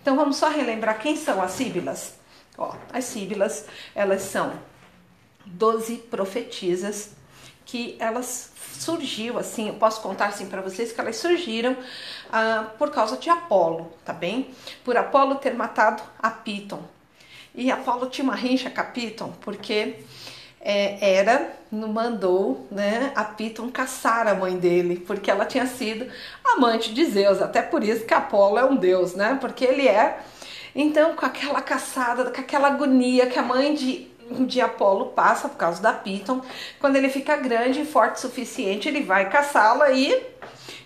Então vamos só relembrar quem são as síbilas? Ó, as síbilas, elas são 12 profetisas que elas surgiu assim, eu posso contar assim para vocês que elas surgiram ah, por causa de Apolo, tá bem? Por Apolo ter matado a Piton. E Apolo tinha uma rincha com a Piton porque é, era, mandou né, a Piton caçar a mãe dele, porque ela tinha sido amante de Zeus, até por isso que Apolo é um deus, né? Porque ele é. Então, com aquela caçada, com aquela agonia que a mãe de de Apolo passa por causa da Piton. Quando ele fica grande e forte o suficiente, ele vai caçá-la e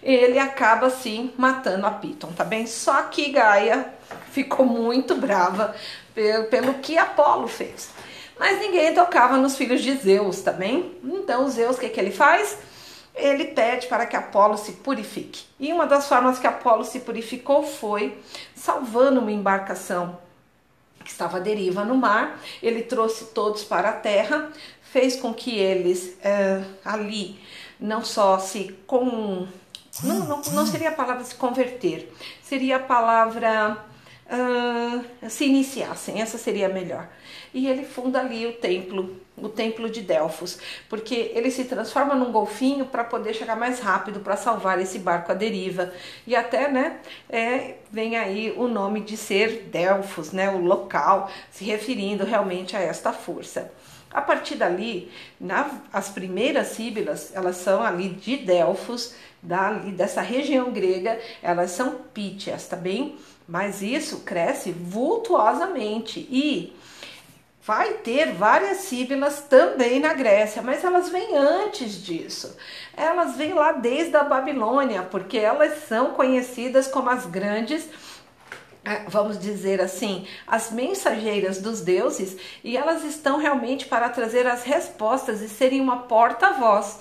ele acaba assim matando a Piton, tá bem? Só que Gaia ficou muito brava pelo, pelo que Apolo fez. Mas ninguém tocava nos filhos de Zeus, tá? Então Zeus, o que, que ele faz? Ele pede para que Apolo se purifique. E uma das formas que Apolo se purificou foi salvando uma embarcação que estava à deriva no mar. Ele trouxe todos para a terra, fez com que eles é, ali não só se com não, não, não seria a palavra se converter, seria a palavra uh, se iniciassem, essa seria melhor. E ele funda ali o templo, o templo de Delfos, porque ele se transforma num golfinho para poder chegar mais rápido para salvar esse barco à deriva. E até, né, é, vem aí o nome de ser Delfos, né, o local, se referindo realmente a esta força. A partir dali, na, as primeiras síbilas, elas são ali de Delfos, dali, dessa região grega, elas são pítias, tá bem? Mas isso cresce vultuosamente e vai ter várias síbilas também na Grécia, mas elas vêm antes disso. Elas vêm lá desde a Babilônia, porque elas são conhecidas como as grandes vamos dizer assim, as mensageiras dos deuses e elas estão realmente para trazer as respostas e serem uma porta-voz.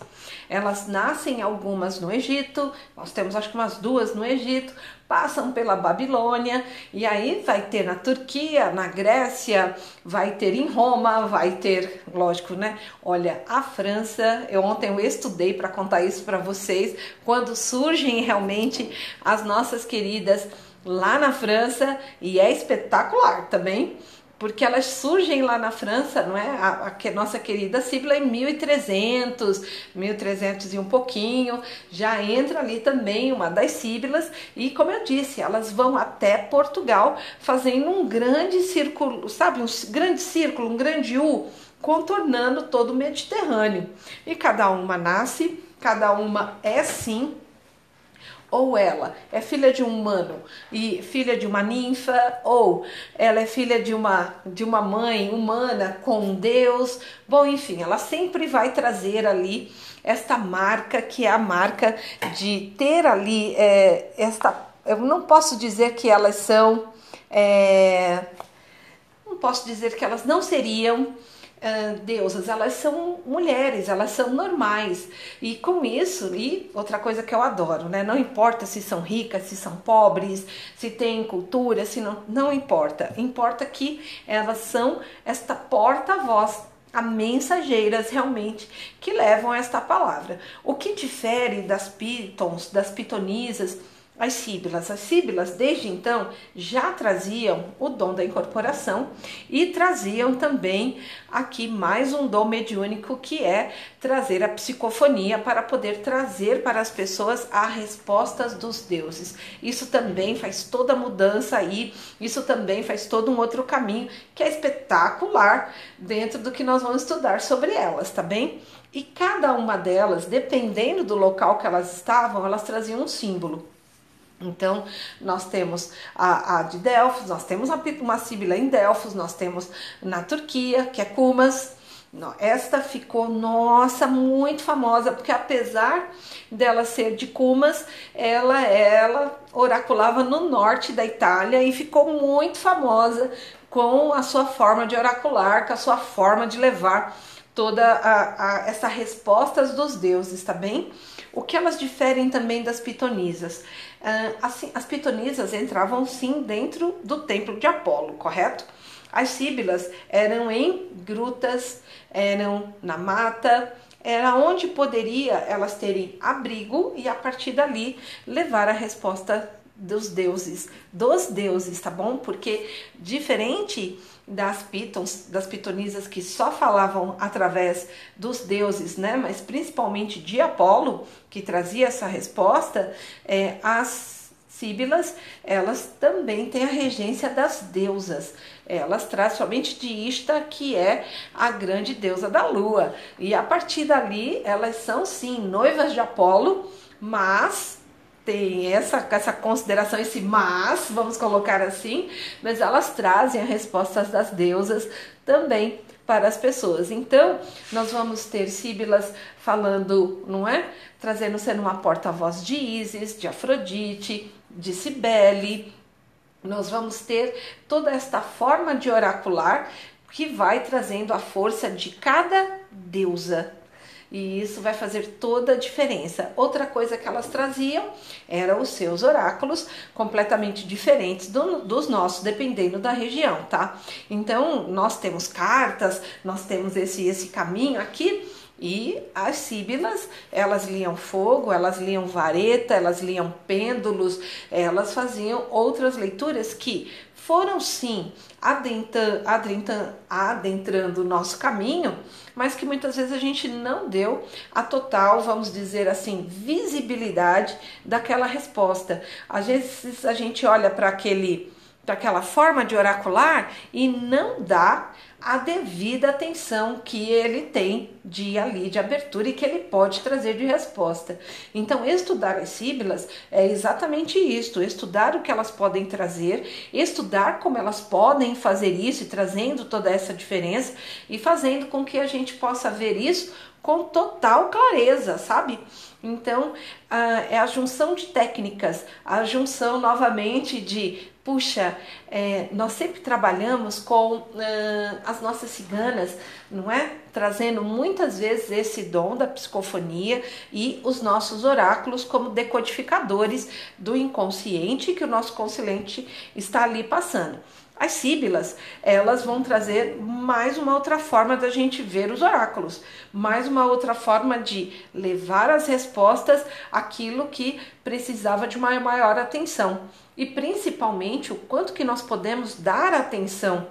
Elas nascem algumas no Egito, nós temos acho que umas duas no Egito, passam pela Babilônia e aí vai ter na Turquia, na Grécia, vai ter em Roma, vai ter, lógico, né? Olha, a França, eu ontem eu estudei para contar isso para vocês, quando surgem realmente as nossas queridas lá na França e é espetacular também, porque elas surgem lá na França, não é? A, a, nossa querida Sibila em 1300, 1300 e um pouquinho, já entra ali também uma das Síbilas e como eu disse, elas vão até Portugal fazendo um grande círculo, sabe, um grande círculo, um grande U, contornando todo o Mediterrâneo. E cada uma nasce, cada uma é sim ou ela é filha de um humano e filha de uma ninfa, ou ela é filha de uma, de uma mãe humana com Deus. Bom, enfim, ela sempre vai trazer ali esta marca que é a marca de ter ali é, esta. Eu não posso dizer que elas são. É, não posso dizer que elas não seriam uh, deusas, elas são mulheres, elas são normais. E com isso, e outra coisa que eu adoro, né? Não importa se são ricas, se são pobres, se têm cultura, se não, não importa. Importa que elas são esta porta-voz a mensageiras realmente que levam esta palavra. O que difere das pitons, das pitonisas, as síbilas. As síbilas, desde então, já traziam o dom da incorporação e traziam também aqui mais um dom mediúnico que é trazer a psicofonia para poder trazer para as pessoas as respostas dos deuses. Isso também faz toda a mudança aí, isso também faz todo um outro caminho que é espetacular dentro do que nós vamos estudar sobre elas, tá bem? E cada uma delas, dependendo do local que elas estavam, elas traziam um símbolo. Então, nós temos a, a de Delfos, nós temos uma síbila em Delfos, nós temos na Turquia, que é Cumas. Esta ficou, nossa, muito famosa, porque apesar dela ser de Cumas, ela, ela oraculava no norte da Itália e ficou muito famosa com a sua forma de oracular, com a sua forma de levar toda a, a, essa respostas dos deuses, tá bem? O que elas diferem também das pitonisas? Uh, assim, as pitonisas entravam sim dentro do templo de Apolo, correto? As síbilas eram em grutas, eram na mata, era onde poderia elas terem abrigo e a partir dali levar a resposta dos deuses, dos deuses, tá bom? Porque diferente das pitons, das pitonisas que só falavam através dos deuses, né? Mas principalmente de Apolo, que trazia essa resposta, é, as síbilas, elas também têm a regência das deusas. Elas trazem somente de Ista, que é a grande deusa da lua. E a partir dali, elas são sim noivas de Apolo, mas tem essa, essa consideração, esse mas, vamos colocar assim, mas elas trazem as respostas das deusas também para as pessoas. Então, nós vamos ter síbilas falando, não é? Trazendo sendo uma porta-voz de Ísis, de Afrodite, de Cibele. Nós vamos ter toda esta forma de oracular que vai trazendo a força de cada deusa e isso vai fazer toda a diferença. Outra coisa que elas traziam eram os seus oráculos, completamente diferentes do, dos nossos, dependendo da região, tá? Então, nós temos cartas, nós temos esse, esse caminho aqui. E as síbilas, elas liam fogo, elas liam vareta, elas liam pêndulos, elas faziam outras leituras que foram sim adentrando, adentrando, o nosso caminho, mas que muitas vezes a gente não deu a total, vamos dizer assim, visibilidade daquela resposta. Às vezes a gente olha para aquele para aquela forma de oracular e não dá a devida atenção que ele tem de ali de abertura e que ele pode trazer de resposta. Então, estudar as síbilas é exatamente isto: estudar o que elas podem trazer, estudar como elas podem fazer isso e trazendo toda essa diferença e fazendo com que a gente possa ver isso com total clareza, sabe? Então, uh, é a junção de técnicas, a junção novamente de puxa, é, nós sempre trabalhamos com uh, as nossas ciganas, não é? Trazendo muitas vezes esse dom da psicofonia e os nossos oráculos como decodificadores do inconsciente que o nosso consciente está ali passando. As síbilas, elas vão trazer mais uma outra forma da gente ver os oráculos, mais uma outra forma de levar as respostas aquilo que precisava de uma maior atenção. E principalmente o quanto que nós podemos dar atenção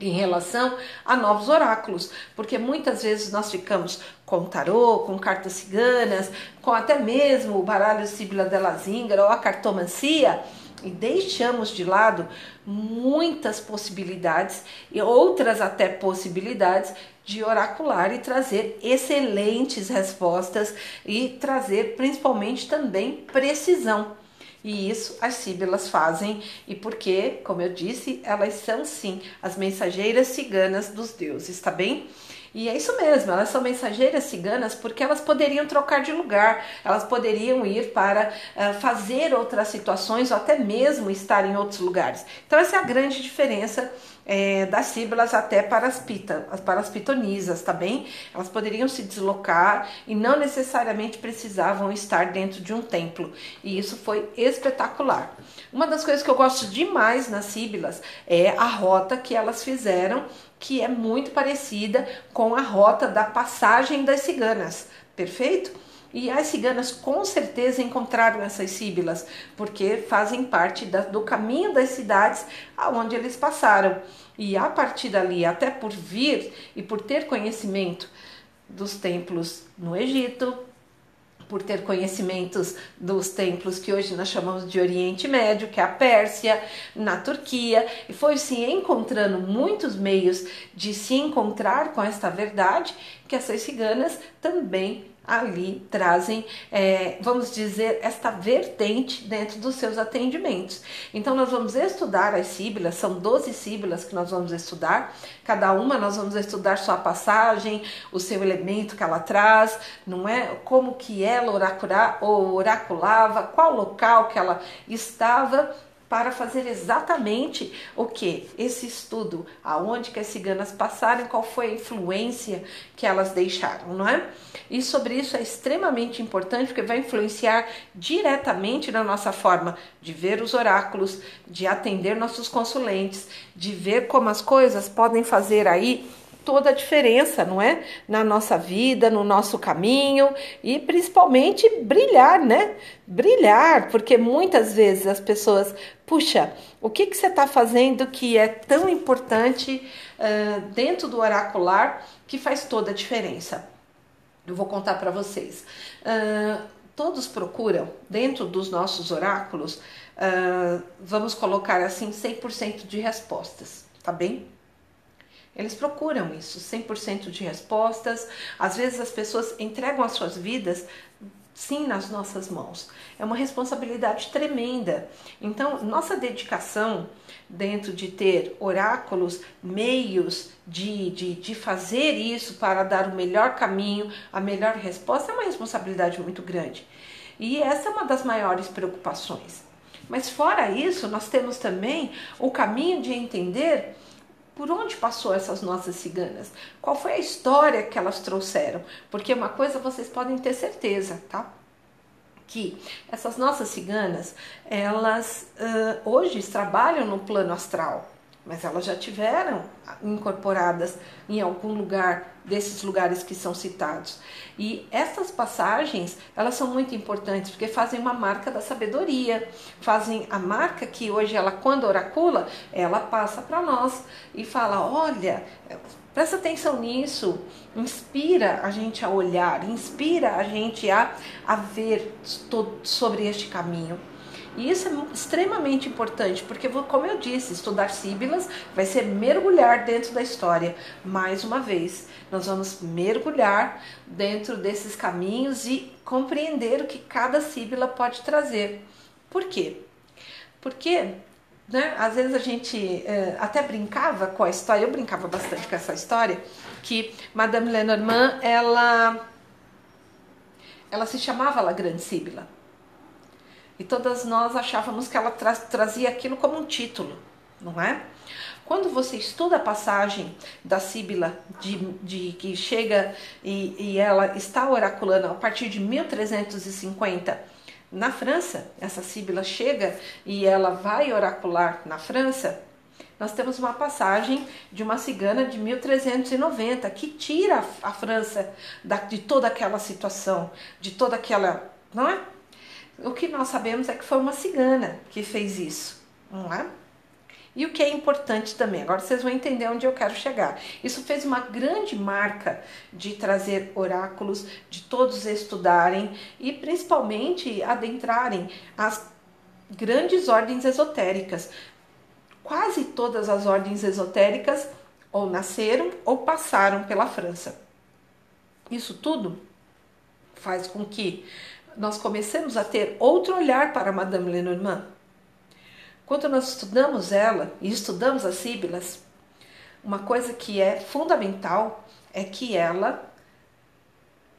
em relação a novos oráculos, porque muitas vezes nós ficamos com tarô, com cartas ciganas, com até mesmo o baralho Síbila della Zingara ou a cartomancia e deixamos de lado muitas possibilidades e outras até possibilidades de oracular e trazer excelentes respostas e trazer principalmente também precisão. E isso as síbilas fazem, e porque, como eu disse, elas são sim as mensageiras ciganas dos deuses, tá bem? E é isso mesmo, elas são mensageiras ciganas porque elas poderiam trocar de lugar, elas poderiam ir para uh, fazer outras situações ou até mesmo estar em outros lugares. Então, essa é a grande diferença é, das síbilas até para as, pita, para as pitonisas, tá bem? Elas poderiam se deslocar e não necessariamente precisavam estar dentro de um templo. E isso foi espetacular. Uma das coisas que eu gosto demais nas síbilas é a rota que elas fizeram, que é muito parecida com a rota da passagem das ciganas, perfeito? E as ciganas com certeza encontraram essas síbilas, porque fazem parte da, do caminho das cidades aonde eles passaram. E a partir dali, até por vir e por ter conhecimento dos templos no Egito, por ter conhecimentos dos templos que hoje nós chamamos de Oriente Médio, que é a Pérsia, na Turquia, e foi se encontrando muitos meios de se encontrar com esta verdade que essas ciganas também ali trazem, é, vamos dizer, esta vertente dentro dos seus atendimentos. Então, nós vamos estudar as síbilas, são 12 síbilas que nós vamos estudar, cada uma nós vamos estudar sua passagem, o seu elemento que ela traz, não é? Como que ela oracula, oraculava, qual local que ela estava para fazer exatamente o que? Esse estudo, aonde que as ciganas passaram, qual foi a influência que elas deixaram, não é? E sobre isso é extremamente importante porque vai influenciar diretamente na nossa forma de ver os oráculos, de atender nossos consulentes, de ver como as coisas podem fazer aí toda a diferença, não é? Na nossa vida, no nosso caminho e principalmente brilhar, né? Brilhar, porque muitas vezes as pessoas, puxa, o que, que você está fazendo que é tão importante uh, dentro do oracular que faz toda a diferença? Eu vou contar para vocês. Uh, todos procuram, dentro dos nossos oráculos, uh, vamos colocar assim, 100% de respostas, tá bem? Eles procuram isso, 100% de respostas. Às vezes as pessoas entregam as suas vidas sim nas nossas mãos. É uma responsabilidade tremenda. Então, nossa dedicação dentro de ter oráculos, meios de, de, de fazer isso para dar o melhor caminho, a melhor resposta, é uma responsabilidade muito grande. E essa é uma das maiores preocupações. Mas fora isso, nós temos também o caminho de entender por onde passou essas nossas ciganas? Qual foi a história que elas trouxeram? Porque uma coisa vocês podem ter certeza, tá? Que essas nossas ciganas, elas uh, hoje trabalham no plano astral mas elas já tiveram incorporadas em algum lugar desses lugares que são citados. E essas passagens, elas são muito importantes porque fazem uma marca da sabedoria, fazem a marca que hoje ela quando oracula, ela passa para nós e fala: "Olha, presta atenção nisso, inspira a gente a olhar, inspira a gente a, a ver sobre este caminho. E isso é extremamente importante, porque, como eu disse, estudar síbilas vai ser mergulhar dentro da história. Mais uma vez, nós vamos mergulhar dentro desses caminhos e compreender o que cada síbila pode trazer. Por quê? Porque né, às vezes a gente é, até brincava com a história, eu brincava bastante com essa história, que Madame Lenormand, ela, ela se chamava La Grande Síbila. E todas nós achávamos que ela tra trazia aquilo como um título, não é? Quando você estuda a passagem da Síbila, de, de que chega e, e ela está oraculando a partir de 1350 na França, essa Síbila chega e ela vai oracular na França, nós temos uma passagem de uma cigana de 1390 que tira a França da, de toda aquela situação, de toda aquela, não é? O que nós sabemos é que foi uma cigana que fez isso, não é? E o que é importante também, agora vocês vão entender onde eu quero chegar. Isso fez uma grande marca de trazer oráculos, de todos estudarem e principalmente adentrarem as grandes ordens esotéricas. Quase todas as ordens esotéricas ou nasceram ou passaram pela França. Isso tudo faz com que nós começamos a ter outro olhar para Madame Lenormand. Quando nós estudamos ela e estudamos as síbilas, uma coisa que é fundamental é que ela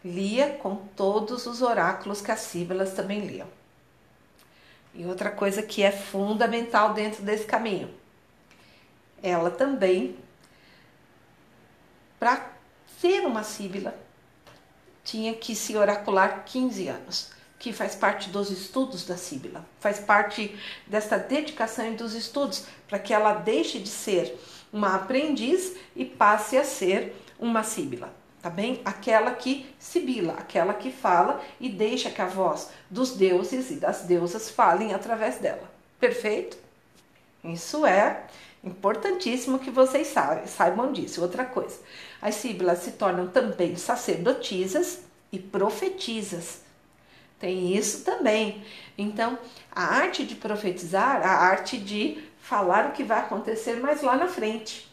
lia com todos os oráculos que as síbilas também liam. E outra coisa que é fundamental dentro desse caminho, ela também, para ser uma síbila, tinha que se oracular 15 anos, que faz parte dos estudos da Síbila, faz parte desta dedicação e dos estudos, para que ela deixe de ser uma aprendiz e passe a ser uma Síbila, tá bem? Aquela que sibila, aquela que fala e deixa que a voz dos deuses e das deusas falem através dela. Perfeito? Isso é importantíssimo que vocês saibam disso. Outra coisa, as síbilas se tornam também sacerdotisas e profetizas. Tem isso também. Então, a arte de profetizar, a arte de falar o que vai acontecer mais lá na frente.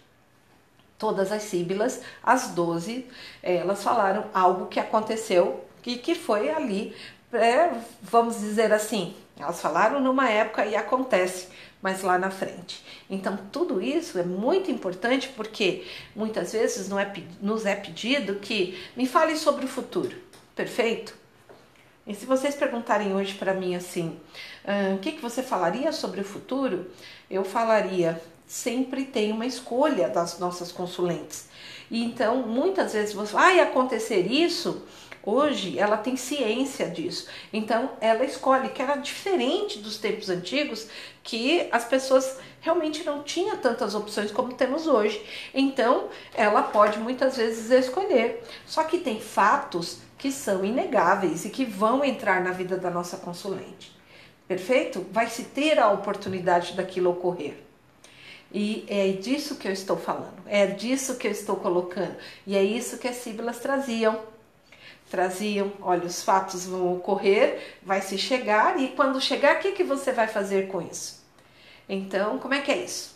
Todas as síbilas, as doze, elas falaram algo que aconteceu e que foi ali, é, vamos dizer assim, elas falaram numa época e acontece, mas lá na frente. Então, tudo isso é muito importante porque muitas vezes não é, nos é pedido que me fale sobre o futuro, perfeito? E se vocês perguntarem hoje para mim assim, o que, que você falaria sobre o futuro? Eu falaria, sempre tem uma escolha das nossas consulentes. E então, muitas vezes você ah, acontecer isso, Hoje ela tem ciência disso. Então ela escolhe que era diferente dos tempos antigos, que as pessoas realmente não tinham tantas opções como temos hoje. Então ela pode muitas vezes escolher. Só que tem fatos que são inegáveis e que vão entrar na vida da nossa consulente. Perfeito? Vai se ter a oportunidade daquilo ocorrer. E é disso que eu estou falando, é disso que eu estou colocando. E é isso que as síbilas traziam. Traziam, olha, os fatos vão ocorrer, vai se chegar, e quando chegar, o que, que você vai fazer com isso? Então, como é que é isso?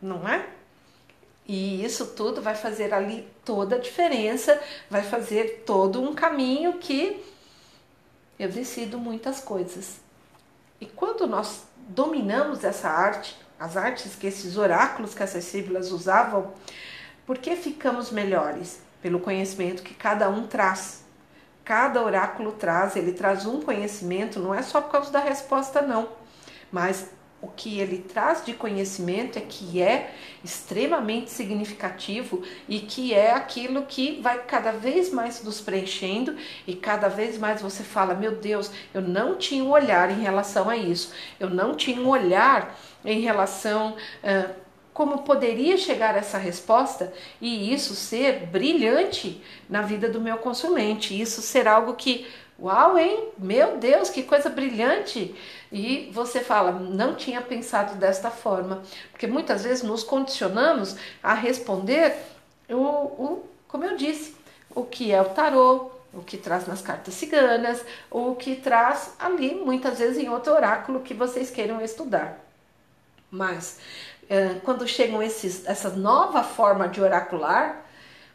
Não é? E isso tudo vai fazer ali toda a diferença, vai fazer todo um caminho que eu decido muitas coisas. E quando nós dominamos essa arte, as artes que esses oráculos que essas síbilas usavam, por que ficamos melhores? Pelo conhecimento que cada um traz. Cada oráculo traz, ele traz um conhecimento, não é só por causa da resposta, não, mas o que ele traz de conhecimento é que é extremamente significativo e que é aquilo que vai cada vez mais nos preenchendo e cada vez mais você fala: Meu Deus, eu não tinha um olhar em relação a isso, eu não tinha um olhar em relação. Uh, como poderia chegar essa resposta e isso ser brilhante na vida do meu consulente, isso ser algo que Uau, hein? Meu Deus, que coisa brilhante! E você fala, não tinha pensado desta forma, porque muitas vezes nos condicionamos a responder o, o como eu disse, o que é o tarô, o que traz nas cartas ciganas, o que traz ali, muitas vezes em outro oráculo que vocês queiram estudar. Mas quando chegam esses, essa nova forma de oracular,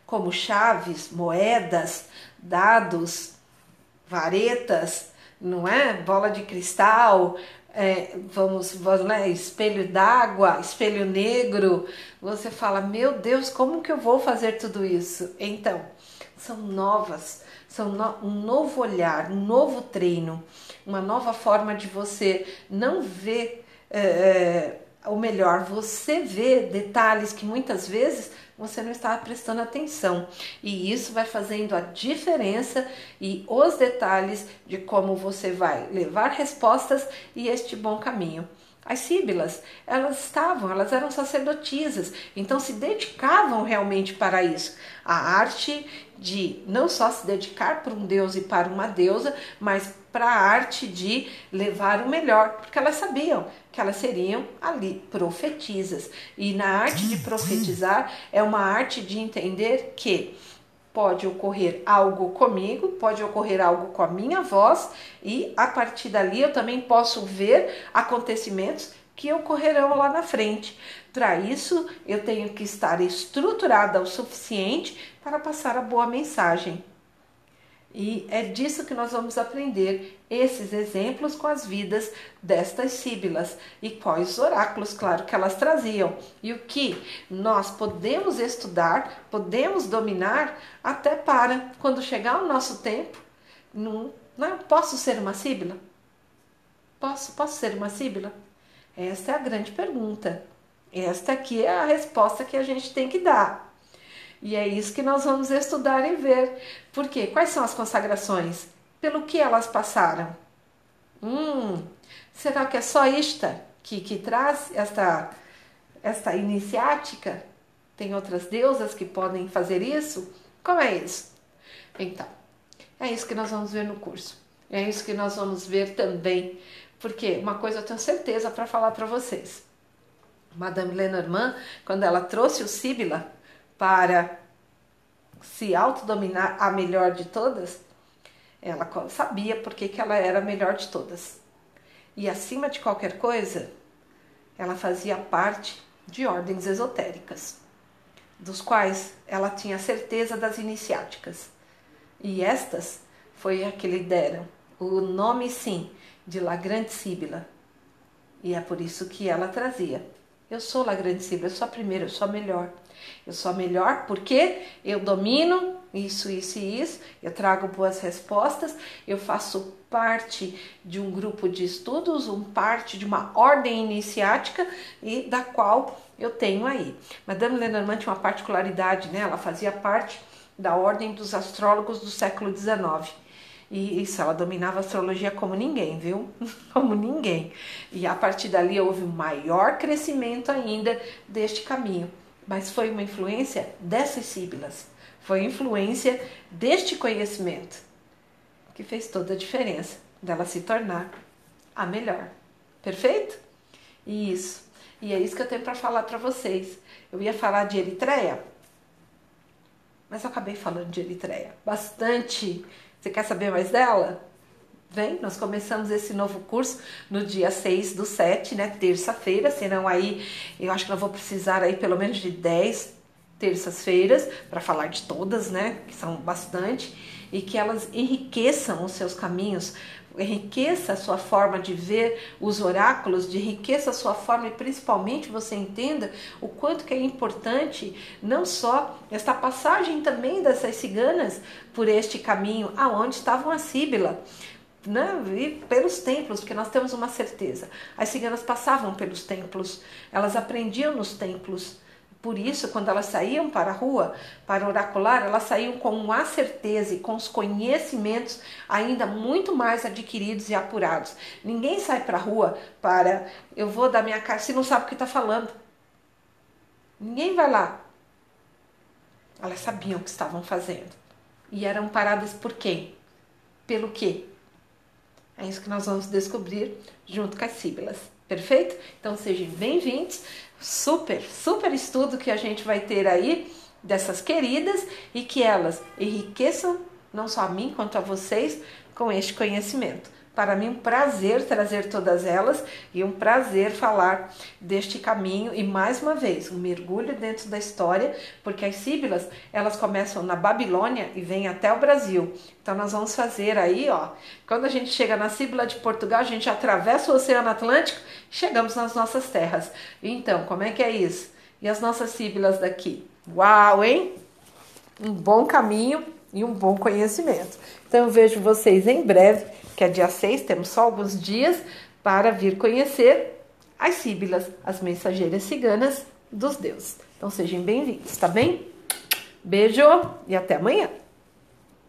como chaves, moedas, dados, varetas, não é? Bola de cristal, é, vamos, vamos né? espelho d'água, espelho negro. Você fala, meu Deus, como que eu vou fazer tudo isso? Então, são novas, são no, um novo olhar, um novo treino, uma nova forma de você não ver. É, ou melhor, você vê detalhes que muitas vezes você não está prestando atenção. E isso vai fazendo a diferença e os detalhes de como você vai levar respostas e este bom caminho. As síbilas, elas estavam, elas eram sacerdotisas, então se dedicavam realmente para isso. A arte de não só se dedicar para um deus e para uma deusa, mas para a arte de levar o melhor, porque elas sabiam que elas seriam ali profetisas. E na arte de profetizar é uma arte de entender que pode ocorrer algo comigo, pode ocorrer algo com a minha voz e a partir dali eu também posso ver acontecimentos que ocorrerão lá na frente. Para isso, eu tenho que estar estruturada o suficiente para passar a boa mensagem. E é disso que nós vamos aprender esses exemplos com as vidas destas síbilas e quais oráculos, claro, que elas traziam e o que nós podemos estudar, podemos dominar até para quando chegar o nosso tempo, não, não posso ser uma síbila? Posso, posso ser uma síbila? Esta é a grande pergunta. Esta aqui é a resposta que a gente tem que dar. E é isso que nós vamos estudar e ver. Por quê? Quais são as consagrações? Pelo que elas passaram? Hum, será que é só esta que, que traz esta, esta iniciática? Tem outras deusas que podem fazer isso? Como é isso? Então, é isso que nós vamos ver no curso. É isso que nós vamos ver também. Porque uma coisa eu tenho certeza para falar para vocês. Madame Lenormand, quando ela trouxe o Síbila, para se autodominar a melhor de todas, ela sabia porque que ela era a melhor de todas. E acima de qualquer coisa, ela fazia parte de ordens esotéricas, dos quais ela tinha certeza das iniciáticas. E estas foi a que lhe deram o nome, sim, de La Grande Síbila. E é por isso que ela trazia. Eu sou La Grande Síbila, eu sou a primeira, eu sou a melhor. Eu sou a melhor porque eu domino isso, isso e isso, eu trago boas respostas, eu faço parte de um grupo de estudos, um parte de uma ordem iniciática e da qual eu tenho aí. Madame Lenormand tinha uma particularidade, né? Ela fazia parte da ordem dos astrólogos do século XIX. E isso, ela dominava a astrologia como ninguém, viu? Como ninguém. E a partir dali houve um maior crescimento ainda deste caminho. Mas foi uma influência dessas síbilas, foi influência deste conhecimento que fez toda a diferença dela se tornar a melhor. Perfeito? Isso. E é isso que eu tenho para falar para vocês. Eu ia falar de Eritreia, mas eu acabei falando de Eritreia. Bastante você quer saber mais dela? Vem, nós começamos esse novo curso no dia 6 do 7, né? Terça-feira, senão aí eu acho que eu vou precisar aí pelo menos de 10 terças-feiras para falar de todas, né? Que são bastante, e que elas enriqueçam os seus caminhos enriqueça a sua forma de ver os oráculos, de enriqueça a sua forma e principalmente você entenda o quanto que é importante não só esta passagem também dessas ciganas por este caminho aonde estavam a Síbila, né, e pelos templos, porque nós temos uma certeza. As ciganas passavam pelos templos, elas aprendiam nos templos. Por isso, quando elas saíam para a rua para oracular, elas saíam com a certeza e com os conhecimentos ainda muito mais adquiridos e apurados. Ninguém sai para a rua para eu vou dar minha cara se não sabe o que está falando. Ninguém vai lá. Elas sabiam o que estavam fazendo. E eram paradas por quem? Pelo quê? É isso que nós vamos descobrir junto com as síbilas. Perfeito? Então sejam bem-vindos super, super estudo que a gente vai ter aí dessas queridas e que elas enriqueçam não só a mim quanto a vocês com este conhecimento. Para mim, um prazer trazer todas elas e um prazer falar deste caminho e mais uma vez um mergulho dentro da história, porque as síbilas elas começam na Babilônia e vêm até o Brasil. Então nós vamos fazer aí, ó, quando a gente chega na síbila de Portugal, a gente atravessa o Oceano Atlântico, chegamos nas nossas terras. Então, como é que é isso? E as nossas síbilas daqui? Uau, hein? Um bom caminho e um bom conhecimento. Então eu vejo vocês em breve que é dia 6, temos só alguns dias para vir conhecer as síbilas, as mensageiras ciganas dos deuses. Então sejam bem-vindos, tá bem? Beijo e até amanhã!